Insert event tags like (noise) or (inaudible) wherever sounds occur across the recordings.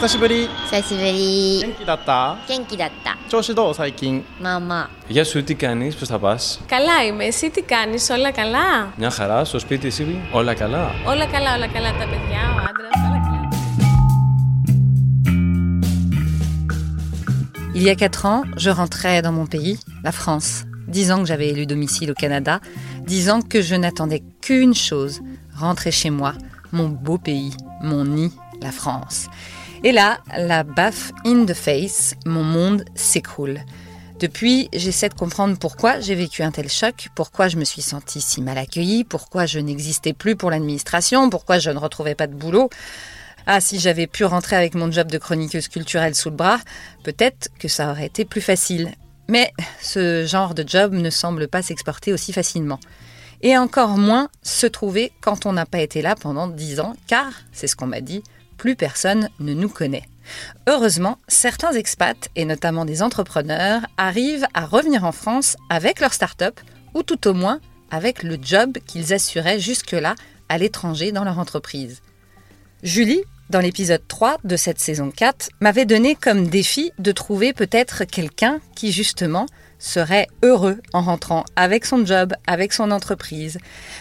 久しぶり久しぶり元気だった元気だった調子どう最近まあまあ Γεια σου, τι κάνεις, πώς θα πας. Καλά είμαι. Εσύ τι κάνεις, όλα καλά. Μια χαρά, στο σπίτι εσύ, όλα καλά. Όλα καλά, όλα καλά. Τα παιδιά, ο άντρας, όλα καλά. Il y a quatre ans, je rentrais dans mon pays, la France. Dix ans que j'avais élu domicile au Canada. Dix ans que je n'attendais qu'une chose, rentrer chez moi, mon beau pays, mon nid, la France. Et là, la baffe in the face, mon monde s'écroule. Depuis, j'essaie de comprendre pourquoi j'ai vécu un tel choc, pourquoi je me suis sentie si mal accueillie, pourquoi je n'existais plus pour l'administration, pourquoi je ne retrouvais pas de boulot. Ah, si j'avais pu rentrer avec mon job de chroniqueuse culturelle sous le bras, peut-être que ça aurait été plus facile. Mais ce genre de job ne semble pas s'exporter aussi facilement. Et encore moins se trouver quand on n'a pas été là pendant dix ans, car, c'est ce qu'on m'a dit, plus personne ne nous connaît. Heureusement, certains expats, et notamment des entrepreneurs, arrivent à revenir en France avec leur start-up, ou tout au moins avec le job qu'ils assuraient jusque-là à l'étranger dans leur entreprise. Julie, dans l'épisode 3 de cette saison 4, m'avait donné comme défi de trouver peut-être quelqu'un qui justement serait heureux en rentrant avec son job, avec son entreprise.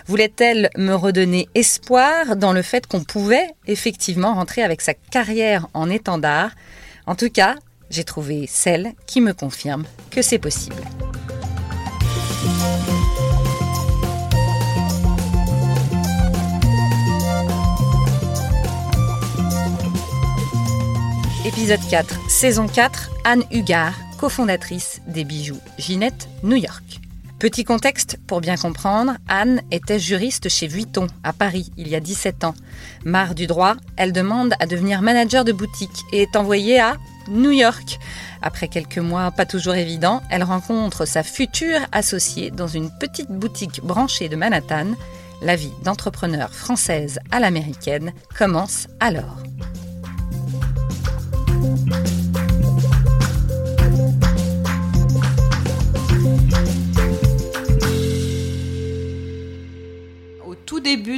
Voulait-elle me redonner espoir dans le fait qu'on pouvait effectivement rentrer avec sa carrière en étendard? En tout cas, j'ai trouvé celle qui me confirme que c'est possible. Épisode 4, saison 4, Anne Hugard, cofondatrice des bijoux Ginette New York. Petit contexte pour bien comprendre, Anne était juriste chez Vuitton à Paris il y a 17 ans. Marre du droit, elle demande à devenir manager de boutique et est envoyée à New York. Après quelques mois pas toujours évidents, elle rencontre sa future associée dans une petite boutique branchée de Manhattan. La vie d'entrepreneur française à l'américaine commence alors.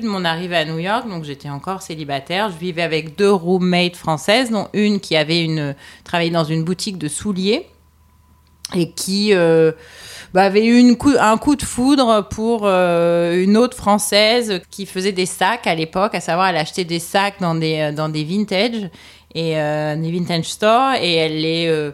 De mon arrivée à New York, donc j'étais encore célibataire, je vivais avec deux roommates françaises, dont une qui avait une travaillé dans une boutique de souliers et qui euh, bah, avait eu un coup de foudre pour euh, une autre française qui faisait des sacs à l'époque, à savoir elle achetait des sacs dans des euh, dans des vintage et des vintage stores et elle les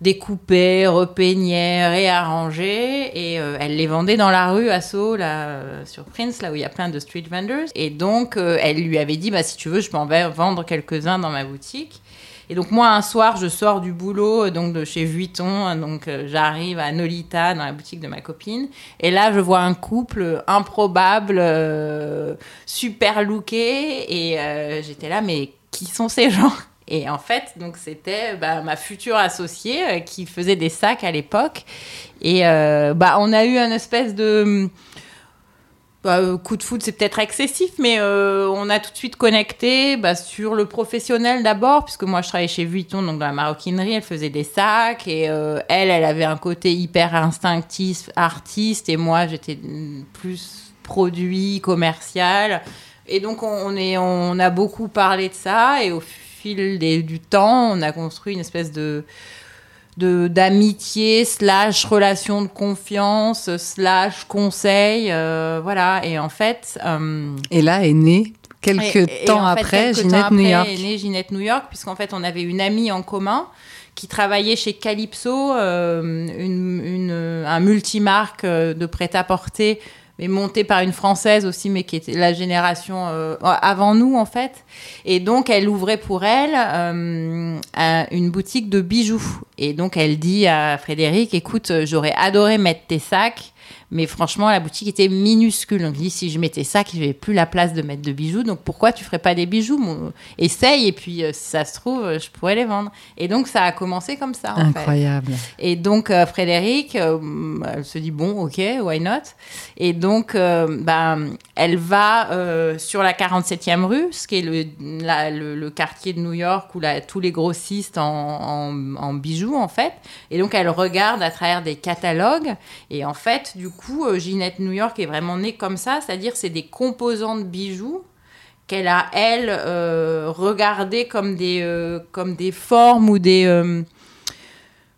découpait, repeignait, réarrangeait et euh, elle les vendait dans la rue à Sceaux, là, sur Prince, là où il y a plein de street vendors. Et donc, euh, elle lui avait dit, bah, si tu veux, je peux en vendre quelques-uns dans ma boutique. Et donc, moi, un soir, je sors du boulot, euh, donc de chez Vuitton, hein, donc j'arrive à Nolita, dans la boutique de ma copine. Et là, je vois un couple improbable, super looké. Et j'étais là, mais qui sont ces gens? Et en fait, donc c'était bah, ma future associée euh, qui faisait des sacs à l'époque. Et euh, bah, on a eu un espèce de bah, euh, coup de foot, c'est peut-être excessif, mais on a tout de suite connecté bah, sur le professionnel d'abord, puisque moi je travaillais chez Vuitton, donc dans la maroquinerie, elle faisait des sacs, et elle, elle avait un côté hyper instinctif, artiste, et moi j'étais plus produit, commercial. Et donc on, on est, on a beaucoup parlé de ça, et au fil des- du temps, on a construit une espèce de de d'amitié slash relation de confiance slash conseil euh, voilà et en fait euh, Et là est née, quelques et- et temps en fait, après, quelques Ginette temps New après York. est née Ginette New York puisqu'en fait on avait une amie en commun qui travaillait chez Calypso euh, une, une- un multimarque euh, de prêt-à-porter mais monté par une française aussi, mais qui était la génération euh, avant nous en fait. Et donc elle ouvrait pour elle euh, un- une boutique de bijoux. Et donc elle dit à Frédéric, écoute, euh, j'aurais adoré mettre tes sacs, mais franchement la boutique était minuscule. Donc il dit, si je mettais sacs, j'avais plus la place de mettre de bijoux. Donc pourquoi tu ferais pas des bijoux Mon- Essaye et puis euh, si ça se trouve, euh, je pourrais les vendre. Et donc ça a commencé comme ça. En fait. Incroyable. Et donc euh, Frédéric, elle se dit bon, ok, why not? Et donc, ben, elle va sur la 47e rue, ce qui est le, la- le, le quartier de New York où la, tous les grossistes en, en, en bijoux en fait. Et donc elle regarde à travers des catalogues. Et en fait, du coup, euh, Ginette New York est vraiment née comme ça, c'est-à-dire c'est des composants de bijoux qu'elle a elle euh, regardé comme des euh, comme des formes ou des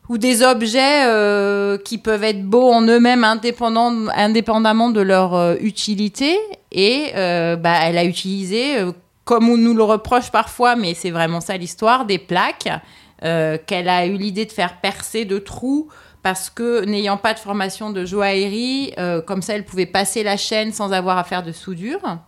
ou des objets qui peuvent être beaux en eux-mêmes indépendamment de leur utilité. Et bah, elle a utilisé comme on nous le reproche parfois mais c'est vraiment ça l'histoire des plaques qu'elle a eu l'idée de faire percer de trous parce que n'ayant pas de formation de joaillerie, euh, comme ça elle pouvait passer la chaîne sans avoir à faire de soudure.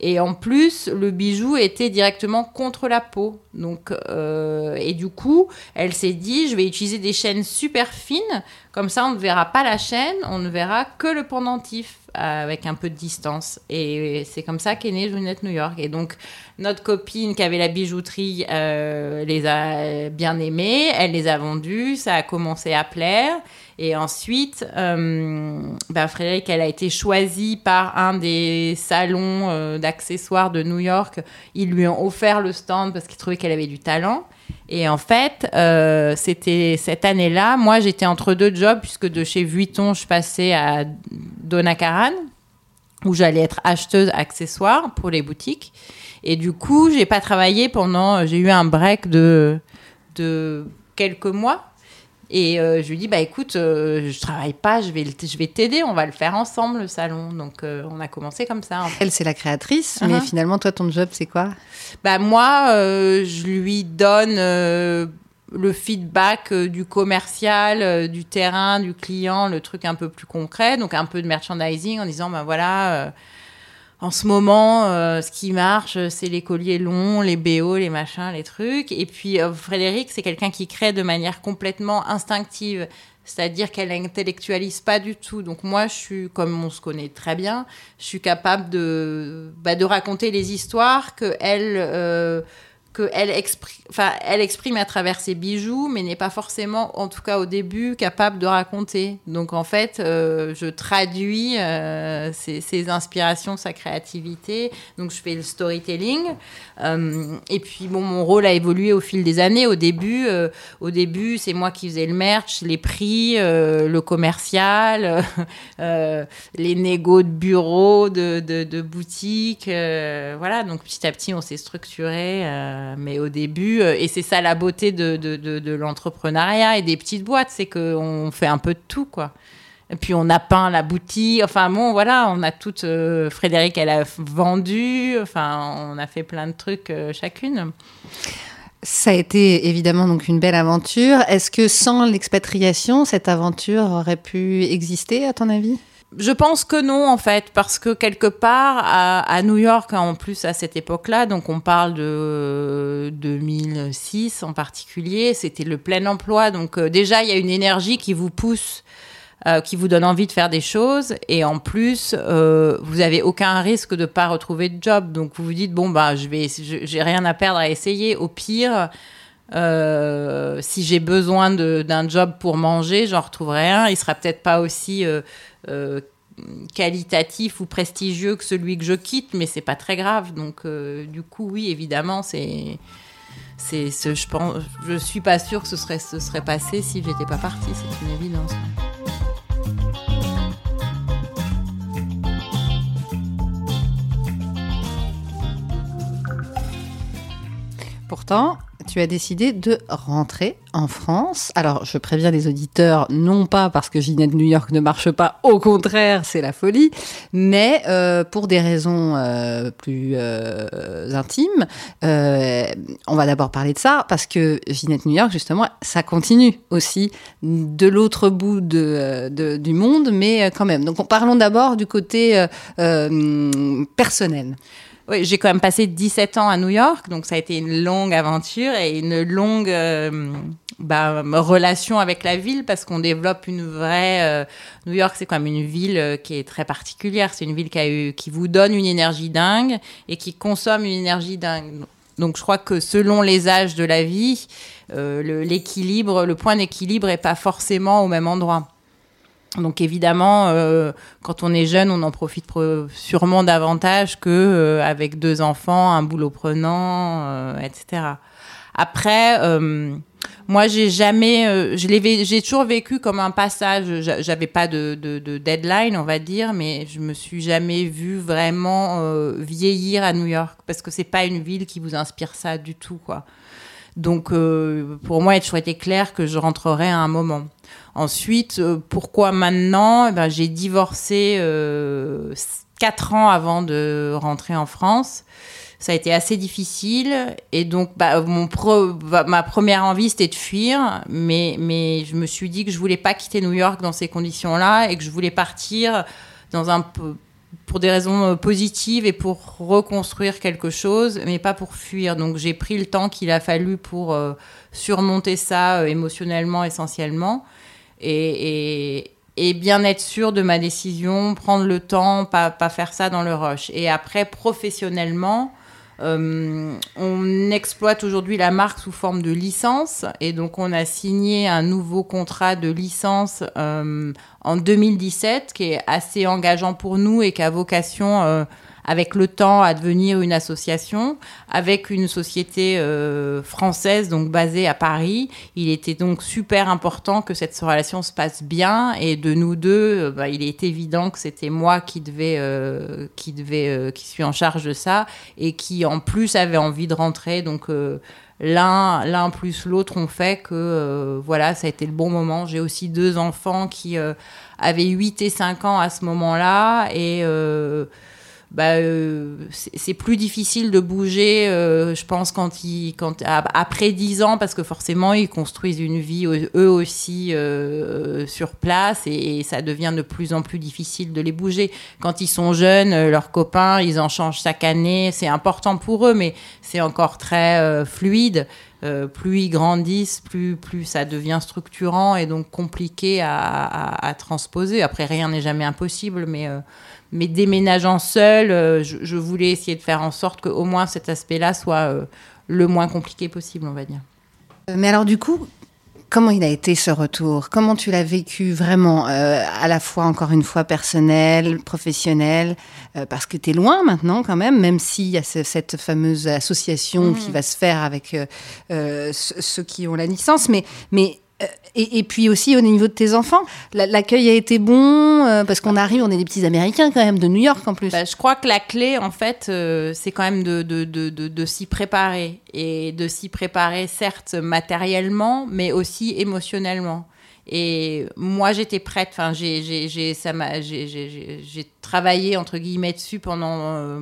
Et en plus, le bijou était directement contre la peau. Donc, euh, et du coup, elle s'est dit, je vais utiliser des chaînes super fines. Comme ça, on ne verra pas la chaîne, on ne verra que le pendentif avec un peu de distance. Et c'est comme ça qu'est née Junette New York. Et donc, notre copine qui avait la bijouterie euh, les a bien aimées, elle les a vendues, ça a commencé à plaire. Et ensuite, euh, bah, Frédéric, elle a été choisie par un des salons euh, d'accessoires de New York. Ils lui ont offert le stand parce qu'ils trouvaient qu'elle avait du talent. Et en fait, euh, c'était cette année-là, moi j'étais entre deux jobs, puisque de chez Vuitton, je passais à Donna Karan, où j'allais être acheteuse accessoires pour les boutiques. Et du coup, j'ai pas travaillé pendant. J'ai eu un break de, de quelques mois. Et euh, je lui dis, bah écoute, euh, je travaille pas, je vais, je vais t'aider, on va le faire ensemble, le salon. Donc euh, on a commencé comme ça. en fait. Elle, c'est la créatrice, mais Uh-huh. finalement, toi, ton job, c'est quoi? Bah moi, je lui donne le feedback euh, du commercial, euh, du terrain, du client, le truc un peu plus concret, donc un peu de merchandising en disant, bah voilà, euh, en ce moment, euh, ce qui marche, c'est les colliers longs, les BO, les machins, les trucs. Et puis euh, Frédéric, c'est quelqu'un qui crée de manière complètement instinctive. C'est-à-dire qu'elle n'intellectualise pas du tout. Donc moi, je suis, comme on se connaît très bien, je suis capable de, bah, de raconter les histoires que elle, euh, que elle, expri- enfin, elle exprime à travers ses bijoux, mais n'est pas forcément, en tout cas au début, capable de raconter. Donc en fait, euh, je traduis euh, ses, inspirations, sa créativité. Donc je fais le storytelling. Euh, et puis bon, mon rôle a évolué au fil des années. Au début, au début, c'est moi qui faisais le merch, les prix, le commercial, (laughs) les négos de bureaux, de, de, de boutiques. voilà, donc petit à petit, on s'est structuré. Euh, mais au début, euh, et c'est ça la beauté de, de, l'entrepreneuriat et des petites boîtes, c'est qu'on fait un peu de tout, quoi. Et puis on a peint la boutique, enfin bon, voilà, on a tout. euh, Frédéric, elle a vendu, enfin, on a fait plein de trucs chacune. Ça a été évidemment donc une belle aventure. Est-ce que sans l'expatriation, cette aventure aurait pu exister, à ton avis? Je pense que non, en fait, parce que quelque part, à, New York, en plus, à cette époque-là, donc on parle de euh, 2006 en particulier, c'était le plein emploi. Donc euh, déjà, il y a une énergie qui vous pousse, euh, qui vous donne envie de faire des choses. Et en plus, euh, vous avez aucun risque de pas retrouver de job. Donc vous vous dites, bon, bah, je vais, j'ai rien à perdre à essayer. Au pire, euh, si j'ai besoin d'un job pour manger, j'en retrouverai un. Il sera peut-être pas aussi euh, euh, qualitatif ou prestigieux que celui que je quitte, mais c'est pas très grave. Donc, du coup, oui, évidemment, c'est. C'est ce, je pense, je suis pas sûre que ce serait, ce serait passé si j'étais pas partie, c'est une évidence. Pourtant, tu as décidé de rentrer en France. Alors, je préviens les auditeurs, non pas parce que Ginette New York ne marche pas, au contraire, c'est la folie, mais euh, pour des raisons euh, plus euh, intimes. On va d'abord parler de ça, parce que Ginette New York, justement, ça continue aussi de l'autre bout du monde, mais quand même. Donc, parlons d'abord du côté personnel. Oui, j'ai quand même passé 17 ans à New York, donc ça a été une longue aventure et une longue euh, bah, relation avec la ville parce qu'on développe une vraie. euh, New York, c'est quand même une ville euh, qui est très particulière. C'est une ville qui, vous donne une énergie dingue et qui consomme une énergie dingue. Donc je crois que selon les âges de la vie, l'équilibre, le point d'équilibre est pas forcément au même endroit. Donc évidemment, euh, quand on est jeune, on en profite pro- sûrement davantage que euh, avec deux enfants, un boulot prenant, euh, etc. Après, euh, Moi, j'ai jamais, euh, j'ai toujours vécu comme un passage. J'a- J'avais pas de, de, de deadline, on va dire, mais je me suis jamais vue vraiment euh, vieillir à New York parce que c'est pas une ville qui vous inspire ça du tout, quoi. Donc, pour moi, il a toujours été clair que je rentrerai à un moment. Ensuite, euh, pourquoi maintenant? Eh ben, J'ai divorcé euh, quatre ans avant de rentrer en France. Ça a été assez difficile. Et donc, bah, mon pro- bah, ma première envie, c'était de fuir. Mais, mais je me suis dit que je voulais pas quitter New York dans ces conditions-là et que je voulais partir dans un pour des raisons euh, positives et pour reconstruire quelque chose, mais pas pour fuir. Donc j'ai pris le temps qu'il a fallu pour surmonter ça émotionnellement essentiellement et, bien être sûr de ma décision, prendre le temps, pas, pas faire ça dans le rush. Et après, professionnellement, euh, on exploite aujourd'hui la marque sous forme de licence et donc on a signé un nouveau contrat de licence euh, en 2017 qui est assez engageant pour nous et qui a vocation euh, avec le temps à devenir une association avec une société euh, française donc basée à Paris. Il était donc super important que cette relation se passe bien et de nous deux, euh, bah, il est évident que c'était moi qui devais, euh, qui devait, euh, qui suis en charge de ça et qui en plus avait envie de rentrer. Donc euh, l'un, l'un plus l'autre ont fait que euh, voilà, ça a été le bon moment. J'ai aussi deux enfants qui euh, avaient 8 et 5 ans à ce moment-là et euh, bah, euh, c'est plus difficile de bouger, euh, je pense, quand ils, quand, après 10 ans, parce que forcément, ils construisent une vie eux aussi euh, sur place et, ça devient de plus en plus difficile de les bouger. Quand ils sont jeunes, leurs copains, ils en changent chaque année. C'est important pour eux, mais c'est encore très fluide. Plus ils grandissent, plus, plus ça devient structurant et donc compliqué à, à- transposer. Après, rien n'est jamais impossible, mais, mais déménageant seul, euh, je, je voulais essayer de faire en sorte qu'au moins cet aspect-là soit euh, le moins compliqué possible, on va dire. Euh, Mais alors du coup, comment il a été ce retour? Comment tu l'as vécu vraiment euh, À la fois, encore une fois, personnel, professionnel? Euh, Parce que tu es loin maintenant quand même, même s'il y a ce- cette fameuse association qui va se faire avec euh, ce- ceux qui ont la licence. Mais, mais et, et puis aussi au niveau de tes enfants, la- l'accueil a été bon euh, parce qu'on arrive, on est des petits Américains quand même de New York en plus. Bah, je crois que la clé, en fait, euh, c'est quand même de, de, de, de, de s'y préparer. Et de s'y préparer, certes, matériellement, mais aussi émotionnellement. Et moi, j'étais prête. Enfin, j'ai, j'ai, j'ai, ça m'a, j'ai, j'ai, j'ai- j'ai travaillé entre guillemets dessus pendant euh,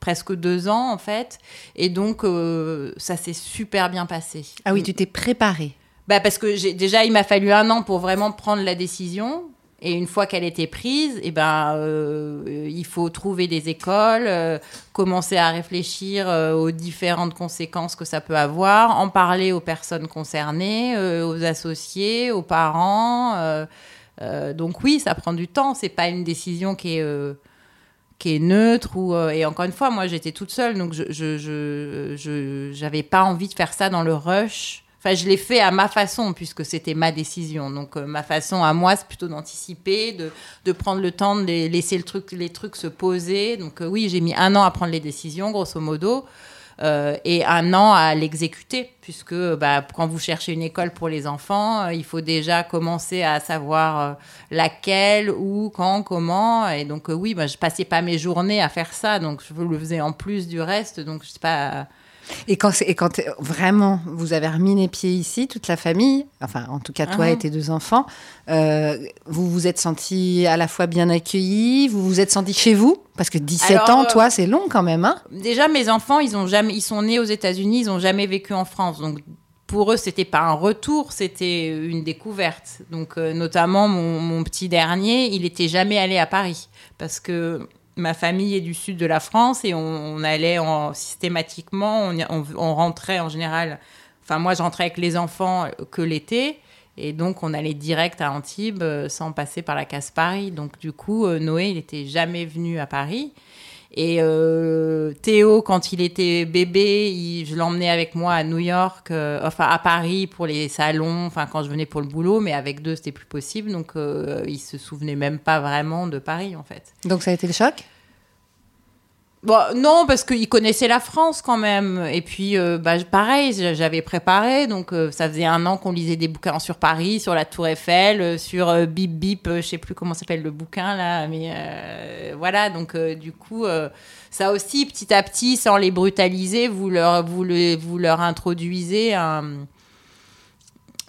presque deux ans, en fait. Et donc, euh, ça s'est super bien passé. ah oui, tu t'es préparée. Bah parce que déjà il m'a fallu un an pour vraiment prendre la décision et une fois qu'elle était prise, et ben euh, il faut trouver des écoles, euh, commencer à réfléchir euh, aux différentes conséquences que ça peut avoir, en parler aux personnes concernées, aux associés, aux parents. donc oui, ça prend du temps. C'est pas une décision qui est qui est neutre et encore une fois, moi j'étais toute seule, donc je je je je- j'avais pas envie de faire ça dans le rush. Enfin, je l'ai fait à ma façon puisque c'était ma décision. Donc euh, ma façon à moi, c'est plutôt d'anticiper, de, de prendre le temps de laisser le truc, les trucs se poser. Donc euh, oui, j'ai mis un an à prendre les décisions, grosso modo. euh, et un an à l'exécuter, puisque bah, quand vous cherchez une école pour les enfants, il faut déjà commencer à savoir laquelle, où, quand, comment. Et donc, oui, bah, je passais pas mes journées à faire ça, donc je le faisais en plus du reste. Donc, je sais pas. Et quand, c'est- et quand vraiment vous avez remis les pieds ici, toute la famille, enfin en tout cas toi Mhm. et tes deux enfants, euh, vous vous êtes senti à la fois bien accueillis, vous vous êtes senti chez vous? Parce que 17 Alors, ans, euh, toi, c'est long quand même, hein? Déjà, mes enfants, ils ont jamais, ils sont nés aux États-Unis, ils ont jamais vécu en France, donc. Pour eux, c'était pas un retour, c'était une découverte. Donc, euh, notamment mon, mon petit dernier, il était jamais allé à Paris parce que ma famille est du sud de la France et on, allait en, systématiquement, on, rentrait en général. Enfin, moi, je rentrais avec les enfants euh, que l'été. Et donc, on allait direct à Antibes euh, sans passer par la case Paris. Donc, du coup, euh, Noé, il n'était jamais venu à Paris. Et euh, Théo, quand il était bébé, je l'emmenais avec moi à New York, euh, enfin à Paris pour les salons, enfin quand je venais pour le boulot, mais avec deux, c'était plus possible. Donc, euh, il se souvenait même pas vraiment de Paris, en fait. Donc ça a été le choc? Bon, non, parce qu'ils connaissaient la France quand même. Et puis, euh, bah, pareil, j'avais préparé. Donc, euh, ça faisait un an qu'on lisait des bouquins sur Paris, sur la Tour Eiffel, euh, sur euh, Bip Bip, je sais plus comment s'appelle le bouquin là. Mais voilà, donc du coup, ça aussi, petit à petit, sans les brutaliser, vous leur, vous le- vous leur introduisez un,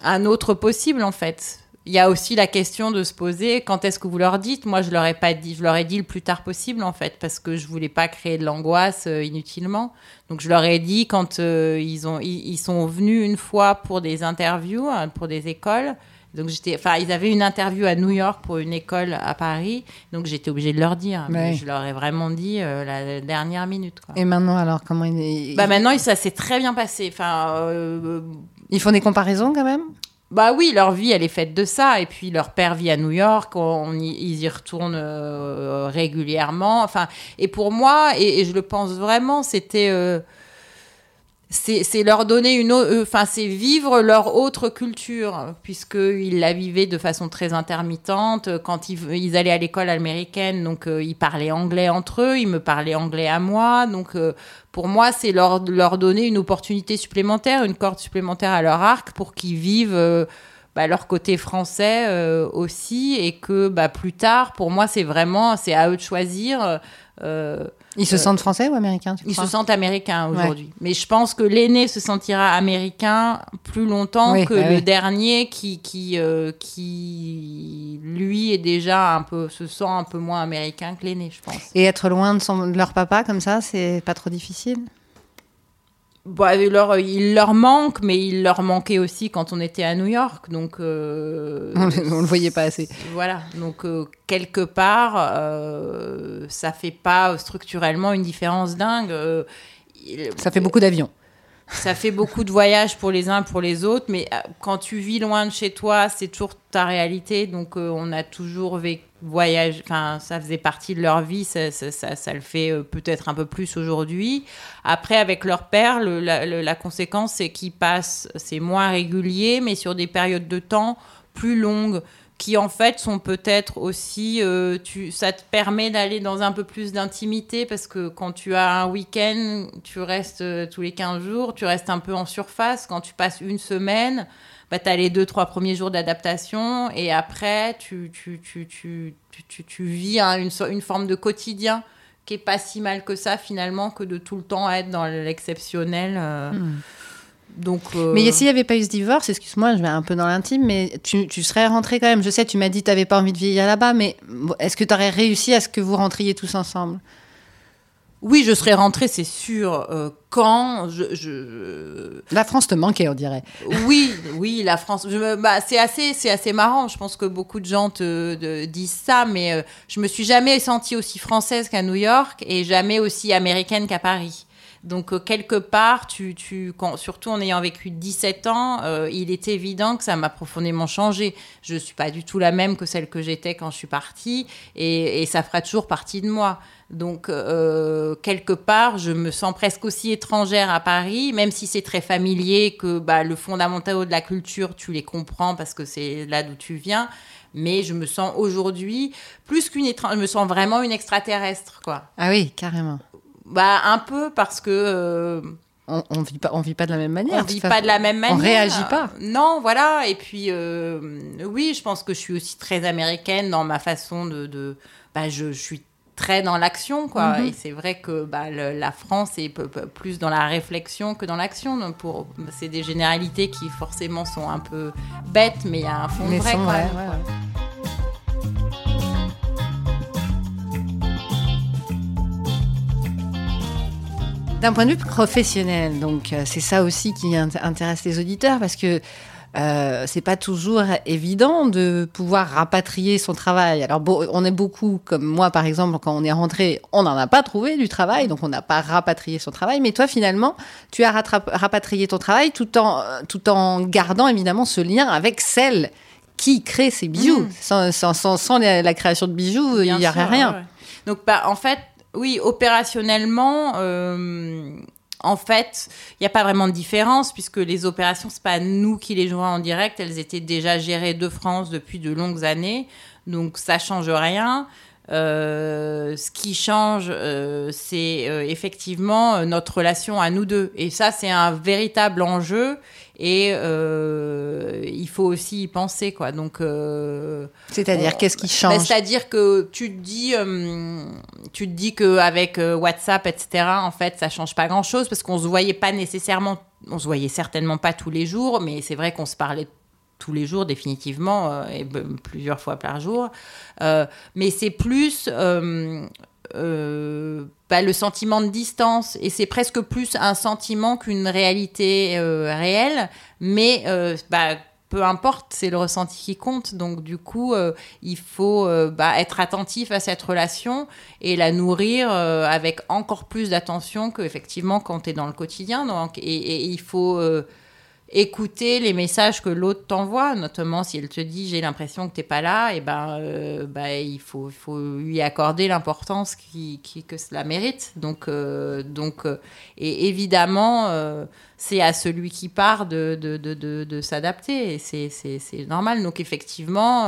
un autre possible en fait. Il y a aussi la question de se poser quand est-ce que vous leur dites? Moi, je leur ai pas dit, je leur ai dit le plus tard possible en fait, parce que je voulais pas créer de l'angoisse euh, inutilement. Donc, je leur ai dit quand euh, ils ont, ils, ils sont venus une fois pour des interviews, hein, pour des écoles. Donc j'étais, enfin, ils avaient une interview à New York pour une école à Paris, donc j'étais obligée de leur dire. Mais je leur ai vraiment dit euh, la dernière minute. Quoi. Et maintenant, alors, comment ils, Bah maintenant, ça s'est très bien passé. Enfin, euh, ils font des comparaisons quand même? Bah oui, leur vie, elle est faite de ça. Et puis leur père vit à New York, on y- ils y retournent euh, régulièrement. Enfin, et pour moi, et, je le pense vraiment, c'était euh, c'est leur donner une, euh, enfin c'est vivre leur autre culture, puisqu'ils la vivaient de façon très intermittente. Quand ils, allaient à l'école américaine, donc euh, ils parlaient anglais entre eux, ils me parlaient anglais à moi, donc euh, pour moi, c'est leur, leur donner une opportunité supplémentaire, une corde supplémentaire à leur arc pour qu'ils vivent bah, leur côté français aussi et que bah, plus tard, pour moi, c'est vraiment, c'est à eux de choisir. Ils se Euh, sentent français ou américains tu ils crois se sentent américains Ouais. aujourd'hui. Mais je pense que l'aîné se sentira américain plus longtemps Oui, que bah le oui. dernier qui, qui, euh, qui, lui, est déjà un peu, se sent un peu moins américain que l'aîné, je pense. Et être loin de, son, de leur papa comme ça, c'est pas trop difficile? Bah, il, leur, il leur manque, mais il leur manquait aussi quand on était à New York. Donc, euh, (laughs) on, on le voyait pas assez. Voilà. Donc, euh, quelque part, euh, ça fait pas structurellement une différence dingue. Euh, il- Ça fait beaucoup d'avions. Ça fait beaucoup de voyages pour les uns, pour les autres, mais euh, quand tu vis loin de chez toi, c'est toujours ta réalité. Donc, euh, on a toujours vécu voyage, enfin, ça faisait partie de leur vie, ça, le fait euh, peut-être un peu plus aujourd'hui. Après, avec leur père, la, la conséquence, c'est qu'ils passent, c'est moins régulier, mais sur des périodes de temps plus longues qui en fait sont peut-être aussi, euh, tu, ça te permet d'aller dans un peu plus d'intimité parce que quand tu as un week-end, tu restes euh, tous les 15 jours, tu restes un peu en surface. Quand tu passes une semaine, bah, tu as les deux, trois premiers jours d'adaptation et après, tu, tu, tu, tu, vis une, une forme de quotidien qui est pas si mal que ça finalement que de tout le temps être dans l'exceptionnel. euh. Donc, euh, Mais s'il n'y avait pas eu ce divorce, excuse-moi, je vais un peu dans l'intime, mais tu, tu serais rentré quand même. Je sais, tu m'as dit que tu n'avais pas envie de vieillir là-bas, mais est-ce que tu aurais réussi à ce que vous rentriez tous ensemble? Oui, je serais rentrée, c'est sûr. Euh, quand je, je- La France te manquait, on dirait. oui, oui, la France. je bah, c'est assez, c'est assez marrant. Je pense que beaucoup de gens te, te disent ça, mais euh, je me suis jamais sentie aussi française qu'à New York et jamais aussi américaine qu'à Paris. Donc euh, quelque part, tu, surtout en ayant vécu 17 ans, euh, il est évident que ça m'a profondément changé. Je suis pas du tout la même que celle que j'étais quand je suis partie, et, ça fera toujours partie de moi. Donc euh, quelque part, je me sens presque aussi étrangère à Paris, même si c'est très familier, que bah, le fondamental de la culture, tu les comprends parce que c'est là d'où tu viens. Mais je me sens aujourd'hui plus qu'une étrangère, je me sens vraiment une extraterrestre, quoi. Ah oui, carrément. Bah un peu parce que euh, On, on vit pas, on vit pas de la même manière. on vit pas de la même manière. On réagit pas. Non, voilà. Et puis euh, oui, je pense que je suis aussi très américaine dans ma façon de. de bah, je, je suis très dans l'action, quoi. Mhm. Et c'est vrai que bah, le- la France est plus dans la réflexion que dans l'action. Pour, c'est des généralités qui forcément sont un peu bêtes, mais il y a un fond de Mais vrai sont ouais, quoi. ouais. D'un point de vue professionnel, donc euh, c'est ça aussi qui int- intéresse les auditeurs parce que euh, c'est pas toujours évident de pouvoir rapatrier son travail. Alors on est beaucoup, comme moi par exemple, quand on est rentré, on n'en a pas trouvé du travail, donc on n'a pas rapatrié son travail. Mais toi finalement, tu as rapatrié ton travail tout en tout en gardant évidemment ce lien avec celle qui crée ces bijoux. Mm. Sans, sans, sans, sans la, la création de bijoux, il n'y aurait sûr, rien. ouais. Donc, bah, en fait, oui, opérationnellement, euh, en fait, il n'y a pas vraiment de différence puisque les opérations, c'est pas nous qui les jouons en direct, elles étaient déjà gérées de France depuis de longues années, donc ça change rien. Euh, ce qui change, euh, c'est euh, effectivement notre relation à nous deux. Et ça, c'est un véritable enjeu. Et il faut aussi y penser, quoi. Donc, C'est-à-dire, qu'est-ce qui bah, change? C'est-à-dire que tu te dis, tu te dis qu'avec WhatsApp, etc., en fait, ça change pas grand-chose parce qu'on se voyait pas nécessairement, on se voyait certainement pas tous les jours, mais c'est vrai qu'on se parlait tous les jours définitivement euh, et plusieurs fois par jour. Euh, mais c'est plus euh, euh, bah, le sentiment de distance et c'est presque plus un sentiment qu'une réalité réelle. Mais bah, peu importe, c'est le ressenti qui compte. Donc du coup, il faut bah, être attentif à cette relation et la nourrir avec encore plus d'attention qu'effectivement quand tu es dans le quotidien. Donc, et, il faut écouter les messages que l'autre t'envoie, notamment si elle te dit j'ai l'impression que t'es pas là, et ben, euh, bah, il faut, faut lui accorder l'importance qui, qui- que cela mérite. Donc, euh, donc euh, et évidemment, c'est à celui qui part de, de, de, de, s'adapter, et c'est, normal. Donc effectivement,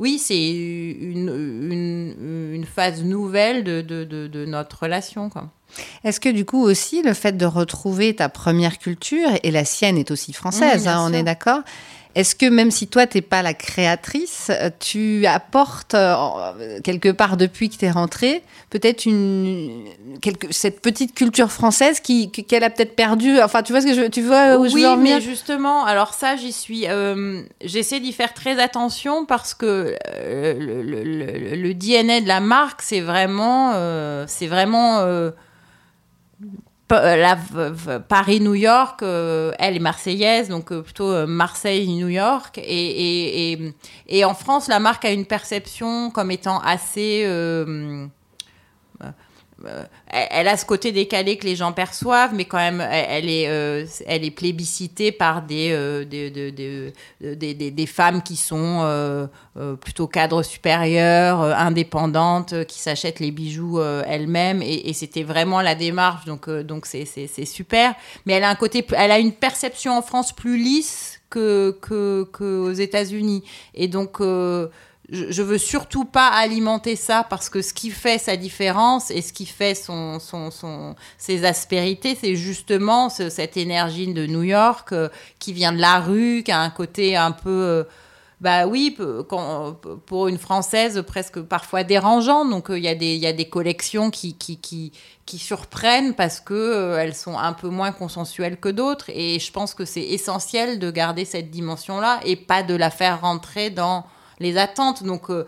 oui, c'est une, une, une phase nouvelle de, de, de, de notre relation. Est-ce que du coup aussi le fait de retrouver ta première culture et la sienne est aussi française, Mmh, hein, on est d'accord Est-ce que même si toi t'es pas la créatrice, euh, tu apportes euh, quelque part depuis que t'es rentrée peut-être une quelque, cette petite culture française qui qu'elle a peut-être perdue? Enfin, tu vois ce que je tu vois où je oui, veux en venir? mais justement, alors ça, j'y suis. euh, J'essaie d'y faire très attention parce que euh, le, le- le- le DNA de la marque, c'est vraiment, euh, c'est vraiment v- Paris-New York. euh, elle est marseillaise, donc euh, plutôt euh, Marseille-New York. Et en France, la marque a une perception comme étant assez euh, elle, a ce côté décalé que les gens perçoivent, mais quand même, elle, est, euh, elle est plébiscitée par des, euh, des, des, des, des- femmes qui sont plutôt cadres supérieurs, indépendantes, qui s'achètent les bijoux elles-mêmes. Et, et c'était vraiment la démarche, donc donc c'est c'est- super. Mais elle a un côté, elle a une perception en France plus lisse que que qu'aux États-Unis. Et donc je, je veux surtout pas alimenter ça parce que ce qui fait sa différence et ce qui fait son, son, ses aspérités, c'est justement ce- cette énergie de New York euh, qui vient de la rue, qui a un côté un peu. euh, bah oui, pour une française presque parfois dérangeant. Donc euh, il y, a des- y a des collections qui, qui, qui, qui surprennent parce que elles sont un peu moins consensuelles que d'autres. Et je pense que c'est essentiel de garder cette dimension-là et pas de la faire rentrer dans les attentes. Donc, euh,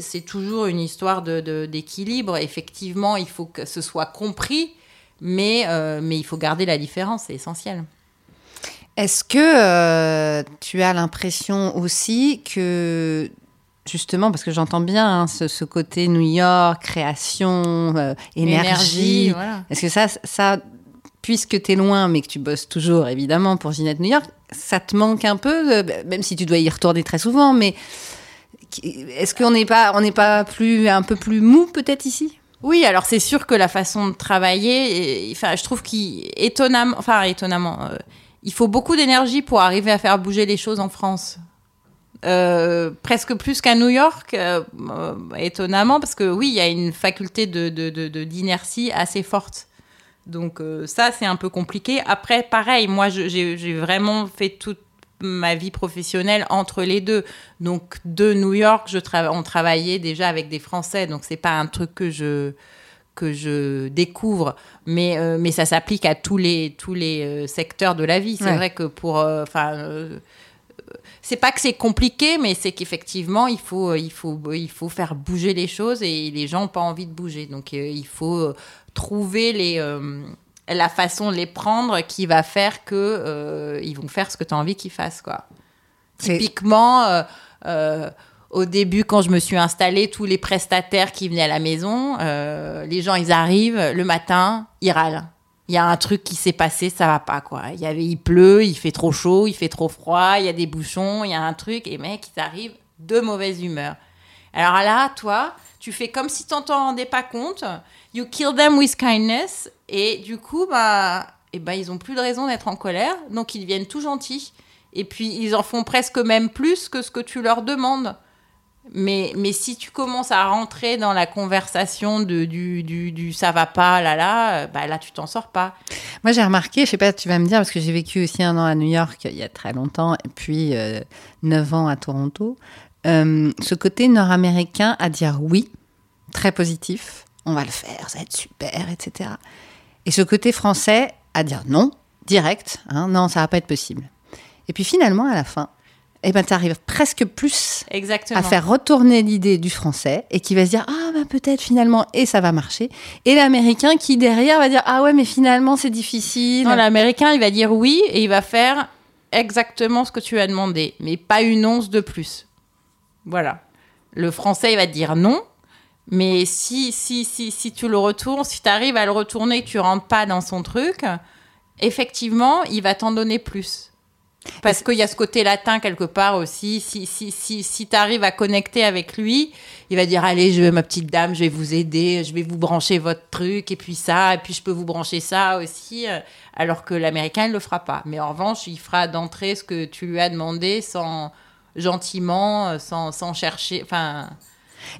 c'est toujours une histoire de- de- d'équilibre. Effectivement, il faut que ce soit compris, mais, euh, mais il faut garder la différence, c'est essentiel. Est-ce que euh, tu as l'impression aussi que, justement, parce que j'entends bien hein, ce, ce côté New York, création, euh, énergie, voilà. est-ce que ça, ça puisque tu es loin, mais que tu bosses toujours, évidemment, pour Ginette New York, ça te manque un peu, euh, même si tu dois y retourner très souvent, mais est-ce qu'on n'est pas, on n'est pas plus, un peu plus mou, peut-être, ici? Oui, alors c'est sûr que la façon de travailler, enfin, je trouve qu'étonnamment, enfin étonnamment, euh, il faut beaucoup d'énergie pour arriver à faire bouger les choses en France. Euh, presque plus qu'à New York, euh, étonnamment, parce que oui, il y a une faculté de, de- de- d'inertie assez forte. Donc ça, c'est un peu compliqué. Après, pareil, moi, j'ai vraiment fait toute ma vie professionnelle entre les deux. Donc de New York, je on travaillait déjà avec des Français, donc c'est pas un truc que je que je découvre, mais euh, mais ça s'applique à tous les tous les euh, secteurs de la vie. C'est Ouais. vrai que pour euh, enfin euh, c'est pas que c'est compliqué, mais c'est qu'effectivement, il faut, il, faut, il faut faire bouger les choses et les gens n'ont pas envie de bouger. Donc, il faut trouver les, euh, la façon de les prendre qui va faire que euh, ils vont faire ce que tu as envie qu'ils fassent. Quoi. Typiquement, euh, euh, au début, quand je me suis installée, tous les prestataires qui venaient à la maison, les gens, ils arrivent le matin, ils râlent. Il y a un truc qui s'est passé, ça va pas quoi. Il y avait, il pleut, il fait trop chaud, il fait trop froid, il y a des bouchons, il y a un truc et mec, ils arrivent de mauvaise humeur. Alors là, toi, tu fais comme si t'en t'en rendais pas compte. You kill them with kindness et du coup, bah, et ben ils ont plus de raison d'être en colère, donc ils deviennent tout gentils. Et puis ils en font presque même plus que ce que tu leur demandes. Mais, mais si tu commences à rentrer dans la conversation de, du, du, du ça va pas, là, là, bah, là, tu t'en sors pas. Moi, j'ai remarqué, je sais pas, tu vas me dire, parce que j'ai vécu aussi un an à New York il y a très longtemps, et puis euh, neuf ans à Toronto, euh, ce côté nord-américain à dire oui, très positif, on va le faire, ça va être super, etc. Et ce côté français à dire non, direct, hein, non, ça va pas être possible. Et puis finalement, à la fin, eh ben, tu arrives presque plus Exactement. à faire retourner l'idée du français et qui va se dire ah ben peut-être finalement et ça va marcher et l'américain qui derrière va dire ah ouais mais finalement c'est difficile Non, l'américain, il va dire oui et il va faire exactement ce que tu as demandé, mais pas une once de plus. Voilà. Le français, il va te dire non, mais si, si, si, si tu le retournes, si tu arrives à le retourner et que tu rentres pas dans son truc, effectivement, il va t'en donner plus. Parce qu'il y a ce côté latin quelque part aussi. Si, si, si, si tu arrives à connecter avec lui, il va dire Allez, je, ma petite dame, je vais vous aider, je vais vous brancher votre truc, et puis ça, et puis je peux vous brancher ça aussi. euh, Alors que l'américain, il le fera pas. Mais en revanche, il fera d'entrée ce que tu lui as demandé sans gentiment, euh, sans, sans chercher. Enfin.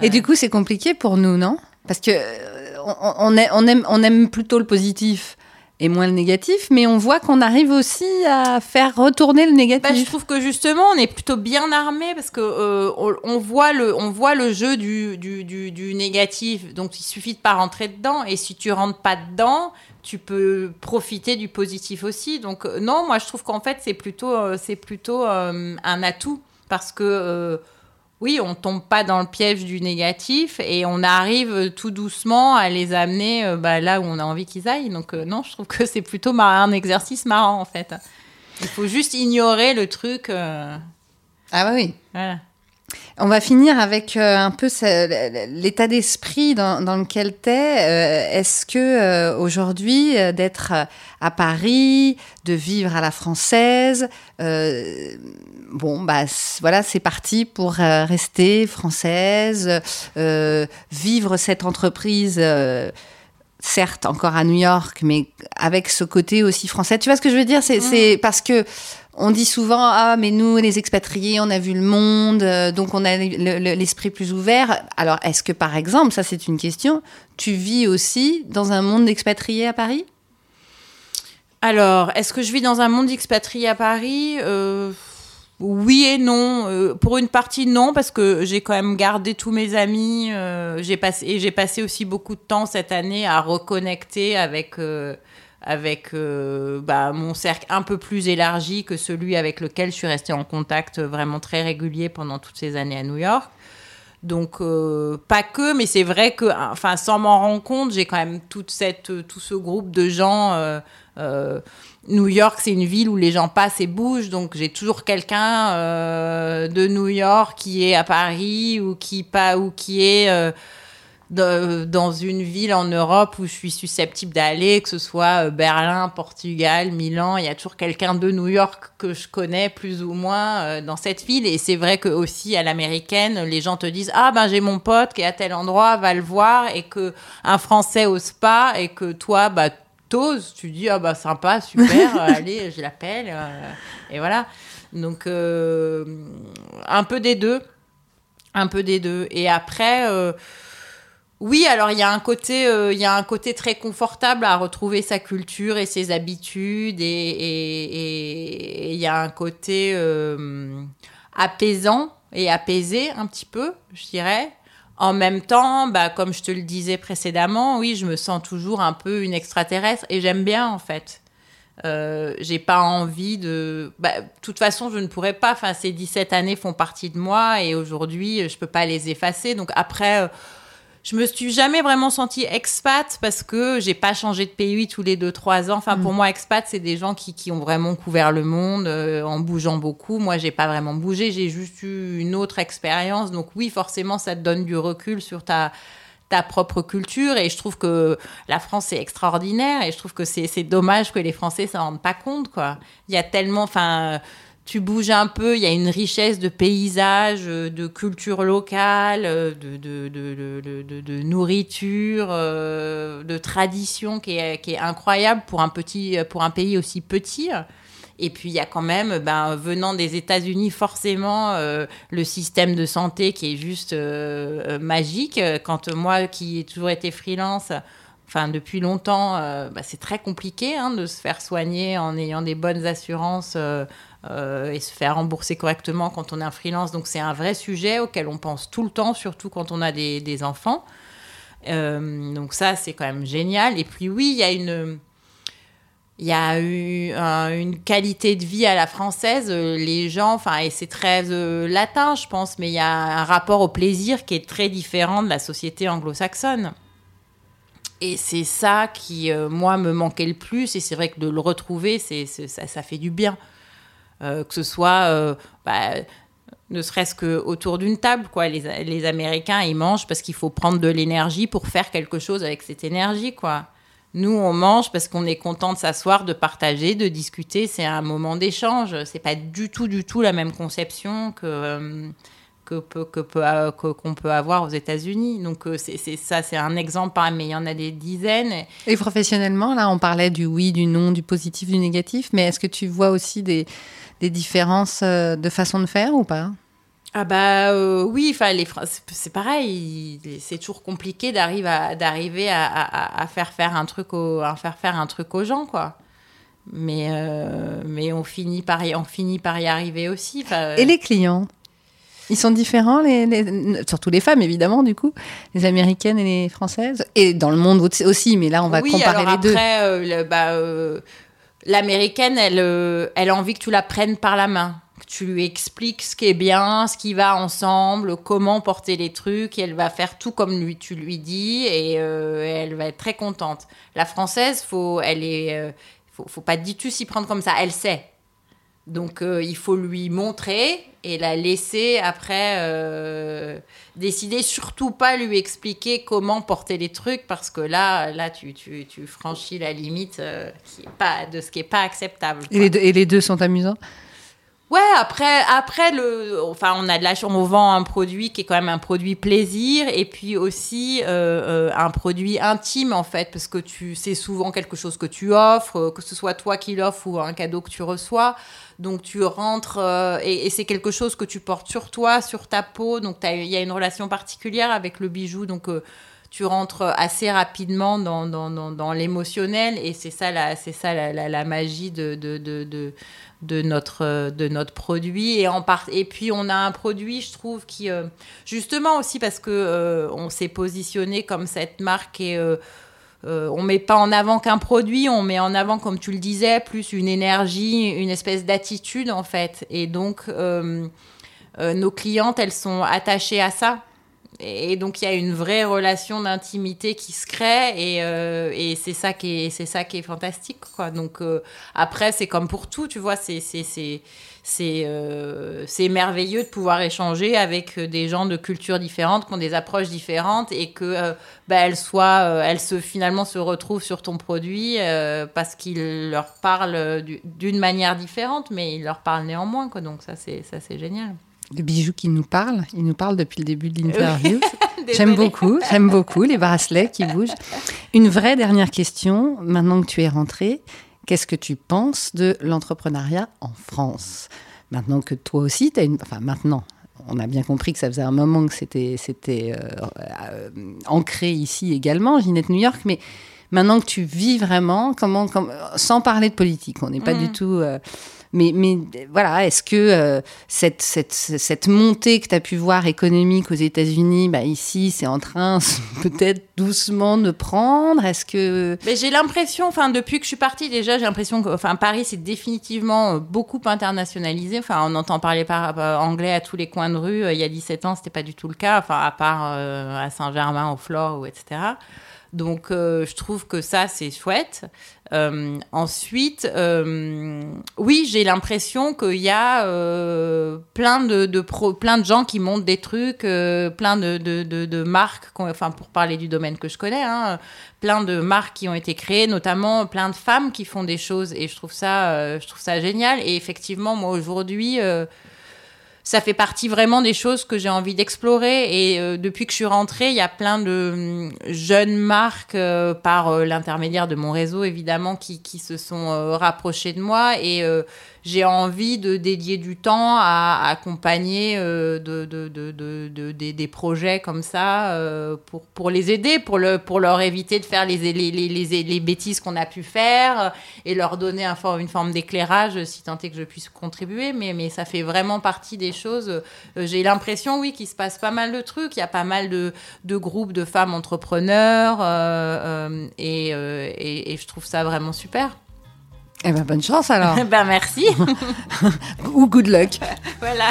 Et du coup, c'est compliqué pour nous, non? Parce que euh, on, on aime, on aime plutôt le positif et moins le négatif, mais on voit qu'on arrive aussi à faire retourner le Bah, je négatif. trouve que justement, on est plutôt bien armé parce que euh, on, on voit le, on voit le jeu du, du, du, du négatif. Donc, il suffit de pas rentrer dedans. Et si tu rentres pas dedans, tu peux profiter du positif aussi. Donc, non, moi, je trouve qu'en fait, c'est plutôt, euh, c'est plutôt euh, un atout parce que. euh, oui, on tombe pas dans le piège du négatif et on arrive tout doucement à les amener euh, bah, là où on a envie qu'ils aillent. Donc euh, non, je trouve que c'est plutôt un exercice marrant en fait. Il faut juste ignorer le truc. euh, Ah bah oui. voilà. On va finir avec euh, un peu l'état d'esprit dans, dans lequel tu es. Est-ce que euh, aujourd'hui, euh, d'être euh, à Paris, de vivre à la française, euh, bon, bah voilà, c'est parti pour euh, rester française, euh, vivre cette entreprise. euh, certes encore à New York, mais avec ce côté aussi français. Tu vois ce que je veux dire? C'est c'est parce que on dit souvent ah mais nous les expatriés on a vu le monde euh, donc on a le- le- l'esprit plus ouvert. Alors est-ce que par exemple ça c'est une question tu vis aussi dans un monde d'expatriés à Paris? Alors, est-ce que je vis dans un monde expatrié à Paris? Euh, Oui et non. Euh, pour une partie, non, parce que j'ai quand même gardé tous mes amis. j'ai passé, et j'ai passé aussi beaucoup de temps cette année à reconnecter avec, avec euh, bah, mon cercle un peu plus élargi que celui avec lequel je suis restée en contact vraiment très régulier pendant toutes ces années à New York. Donc euh, pas que, mais c'est vrai que, enfin, sans m'en rendre compte, j'ai quand même toute cette, euh, tout ce groupe de gens. euh, euh, New York, c'est une ville où les gens passent et bougent, donc j'ai toujours quelqu'un euh, de New York qui est à Paris ou qui pas ou qui est euh, de- dans une ville en Europe où je suis susceptible d'aller, que ce soit euh, Berlin, Portugal, Milan, il y a toujours quelqu'un de New York que je connais plus ou moins euh, dans cette ville. Et c'est vrai que aussi à l'américaine, les gens te disent ah ben j'ai mon pote qui est à tel endroit, va le voir, et que un Français ose pas, et que toi bah t'oses, tu dis ah bah sympa, super, (laughs) euh, allez je l'appelle, euh, et voilà. Donc euh, un peu des deux, un peu des deux. Et après. euh, oui, alors il y a un côté, euh, y a un côté très confortable à retrouver sa culture et ses habitudes, et il y a un côté euh, apaisant et apaisé un petit peu, je dirais. En même temps, bah, comme je te le disais précédemment, oui, je me sens toujours un peu une extraterrestre et j'aime bien en fait. Euh, j'ai pas envie de. bah, De toute façon, je ne pourrais pas. Enfin, ces 17 années font partie de moi et aujourd'hui, je peux pas les effacer. Donc après. Je me suis jamais vraiment sentie expat parce que j'ai pas changé de pays tous les 2-3 ans. Enfin, pour moi, expat, c'est des gens qui, qui ont vraiment couvert le monde euh, en bougeant beaucoup. Moi, j'ai pas vraiment bougé, j'ai juste eu une autre expérience. Donc oui, forcément, ça te donne du recul sur ta ta propre culture et je trouve que la France est extraordinaire et je trouve que c'est c'est dommage que les Français s'en rendent pas compte quoi. Il y a tellement enfin tu bouges un peu, il y a une richesse de paysages, euh, de culture locale, euh, de, nourriture, euh, de tradition qui est, incroyable pour un, petit, pour un pays aussi petit. Et puis il y a quand même, ben, venant des États-Unis, forcément, le système de santé qui est juste magique. Quand moi, qui ai toujours été freelance, enfin depuis longtemps, bah, c'est très compliqué hein, de se faire soigner en ayant des bonnes assurances et se faire rembourser correctement quand on est un freelance. Donc c'est un vrai sujet auquel on pense tout le temps, surtout quand on a des, enfants. Euh, donc ça, c'est quand même génial. Et puis oui, il y a une... Il y a eu un- une qualité de vie à la française. euh, Les gens, enfin, et c'est très euh, latin, je pense, mais il y a un rapport au plaisir qui est très différent de la société anglo-saxonne. Et c'est ça qui, euh, moi, me manquait le plus. Et c'est vrai que de le retrouver, c'est, ça fait du bien. Euh, que ce soit, euh, bah, ne serait-ce que autour d'une table, quoi. Les, les Américains, ils mangent parce qu'il faut prendre de l'énergie pour faire quelque chose avec cette énergie, quoi. Nous, on mange parce qu'on est content de s'asseoir, de partager, de discuter. C'est un moment d'échange. C'est pas du tout, du tout la même conception que euh, que peut- que peut- euh, qu'on peut avoir aux États-Unis. Donc euh, c'est c'est ça, c'est un exemple, mais il y en a des dizaines. Et professionnellement, là, on parlait du oui, du non, du positif, du négatif, mais est-ce que tu vois aussi des, des différences euh, de façon de faire ou pas? Ah bah euh, oui, enfin les c'est- pareil, il- c'est toujours compliqué d'arriver à d'arriver à, à- à faire faire un truc aux, à faire faire un truc aux gens quoi. Mais euh, mais on finit par y, on finit par y arriver aussi. enfin, Et les clients? Ils sont différents, les, les- surtout les femmes, évidemment, du coup, les américaines et les françaises. Et dans le monde au- aussi, mais là, on va oui, comparer alors les deux. après, euh, le- bah, euh, l'américaine, elle, euh, elle a envie que tu la prennes par la main, que tu lui expliques ce qui est bien, ce qui va ensemble, comment porter les trucs, et elle va faire tout comme lui, tu lui dis, et, euh, et elle va être très contente. La française, faut, elle est, faut, faut pas du tout s'y prendre comme ça, elle sait. Donc euh, il faut lui montrer et la laisser après euh, décider. Surtout pas lui expliquer comment porter les trucs parce que là, là tu, tu, tu franchis la limite euh, qui est pas, de ce qui est pas acceptable. Et les, deux, et les deux sont amusants? Ouais, après, après le, enfin, on a de la vend un produit qui est quand même un produit plaisir et puis aussi euh, euh, un produit intime en fait, parce que tu, c'est souvent quelque chose que tu offres, euh, que ce soit toi qui l'offres ou un cadeau que tu reçois. Donc tu rentres et, c'est quelque chose que tu portes sur toi, sur ta peau. Donc il y a une relation particulière avec le bijou. Donc tu rentres assez rapidement dans, l'émotionnel et c'est ça la, magie de, notre, produit. Et, puis on a un produit, je trouve, qui, euh, justement aussi parce que euh, on s'est positionné comme cette marque et euh, euh, on met pas en avant qu'un produit, on met en avant, comme tu le disais, plus une énergie, une espèce d'attitude en fait. Et donc, euh, nos clientes, elles sont attachées à ça. Et donc il y a une vraie relation d'intimité qui se crée et, euh, c'est ça qui est c'est ça qui est fantastique quoi. Donc euh, après c'est comme pour tout, tu vois, c'est c'est c'est euh, c'est merveilleux de pouvoir échanger avec des gens de cultures différentes, qui ont des approches différentes et que bah, elles soient elles se finalement se retrouvent sur ton produit parce qu'il leur parle du- d'une manière différente, mais il leur parle néanmoins quoi. Donc ça c'est ça c'est génial. Le bijou qui nous parle, il nous parle depuis le début de l'interview. (laughs) J'aime beaucoup, j'aime beaucoup les bracelets qui bougent. Une vraie dernière question, maintenant que tu es rentrée, qu'est-ce que tu penses de l'entrepreneuriat en France? Maintenant que toi aussi, tu as une... Enfin, maintenant, on a bien compris que ça faisait un moment que c'était c'était euh, euh, ancré ici également, Ginette New York, mais maintenant que tu vis vraiment, comment, comme- sans parler de politique, on n'est pas du tout... euh, mais, mais voilà, est-ce que euh, cette, cette, cette montée que tu as pu voir économique aux États-Unis, bah ici, c'est en train (laughs) peut-être doucement de prendre? Est-ce que. Mais j'ai l'impression, enfin depuis que je suis partie déjà, j'ai l'impression que, enfin Paris c'est définitivement euh, beaucoup internationalisé. Enfin on entend parler par, anglais à tous les coins de rue. Il y a 17 ans c'était pas du tout le cas, enfin à part euh, à Saint-Germain, au Flore ou etc. Donc, euh, je trouve que ça, c'est chouette. Euh, ensuite, euh, oui, j'ai l'impression qu'il y a plein, de, pro, plein de gens qui montent des trucs, plein de, de, de, marques, enfin, pour parler du domaine que je connais, hein, plein de marques qui ont été créées, notamment plein de femmes qui font des choses. Et je trouve ça, je trouve ça génial. Et effectivement, moi, aujourd'hui, ça fait partie vraiment des choses que j'ai envie d'explorer. Et euh, depuis que je suis rentrée, il y a plein de hum, jeunes marques, euh, par euh, l'intermédiaire de mon réseau évidemment, qui, qui se sont rapprochées de moi. Et j'ai envie de dédier du temps à accompagner euh, de, de- de- de- de- des, projets comme ça euh, pour, pour les aider, pour, le, pour leur éviter de faire les, les, les, les, les bêtises qu'on a pu faire euh, et leur donner un for- une forme d'éclairage si tant est que je puisse contribuer. Mais, mais ça fait vraiment partie des choses. J'ai l'impression, oui, qu'il se passe pas mal de trucs. Il y a pas mal de, de groupes de femmes entrepreneurs euh, et, et, et je trouve ça vraiment super. Eh ben, bonne chance alors. (laughs) ben merci. (laughs) Ou good luck. (laughs) voilà.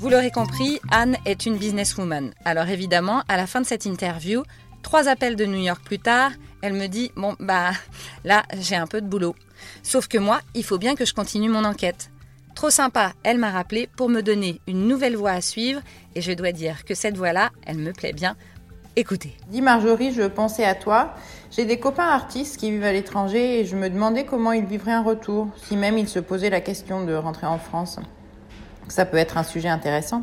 Vous l'aurez compris, Anne est une businesswoman. Alors évidemment, à la fin de cette interview, trois appels de New York plus tard, elle me dit Bon, bah là, j'ai un peu de boulot. Sauf que moi, il faut bien que je continue mon enquête. Trop sympa, elle m'a rappelé pour me donner une nouvelle voie à suivre, et je dois dire que cette voie-là, elle me plaît bien. Écoutez. Dis Marjorie, je pensais à toi. J'ai des copains artistes qui vivent à l'étranger et je me demandais comment ils vivraient un retour, si même ils se posaient la question de rentrer en France. Ça peut être un sujet intéressant.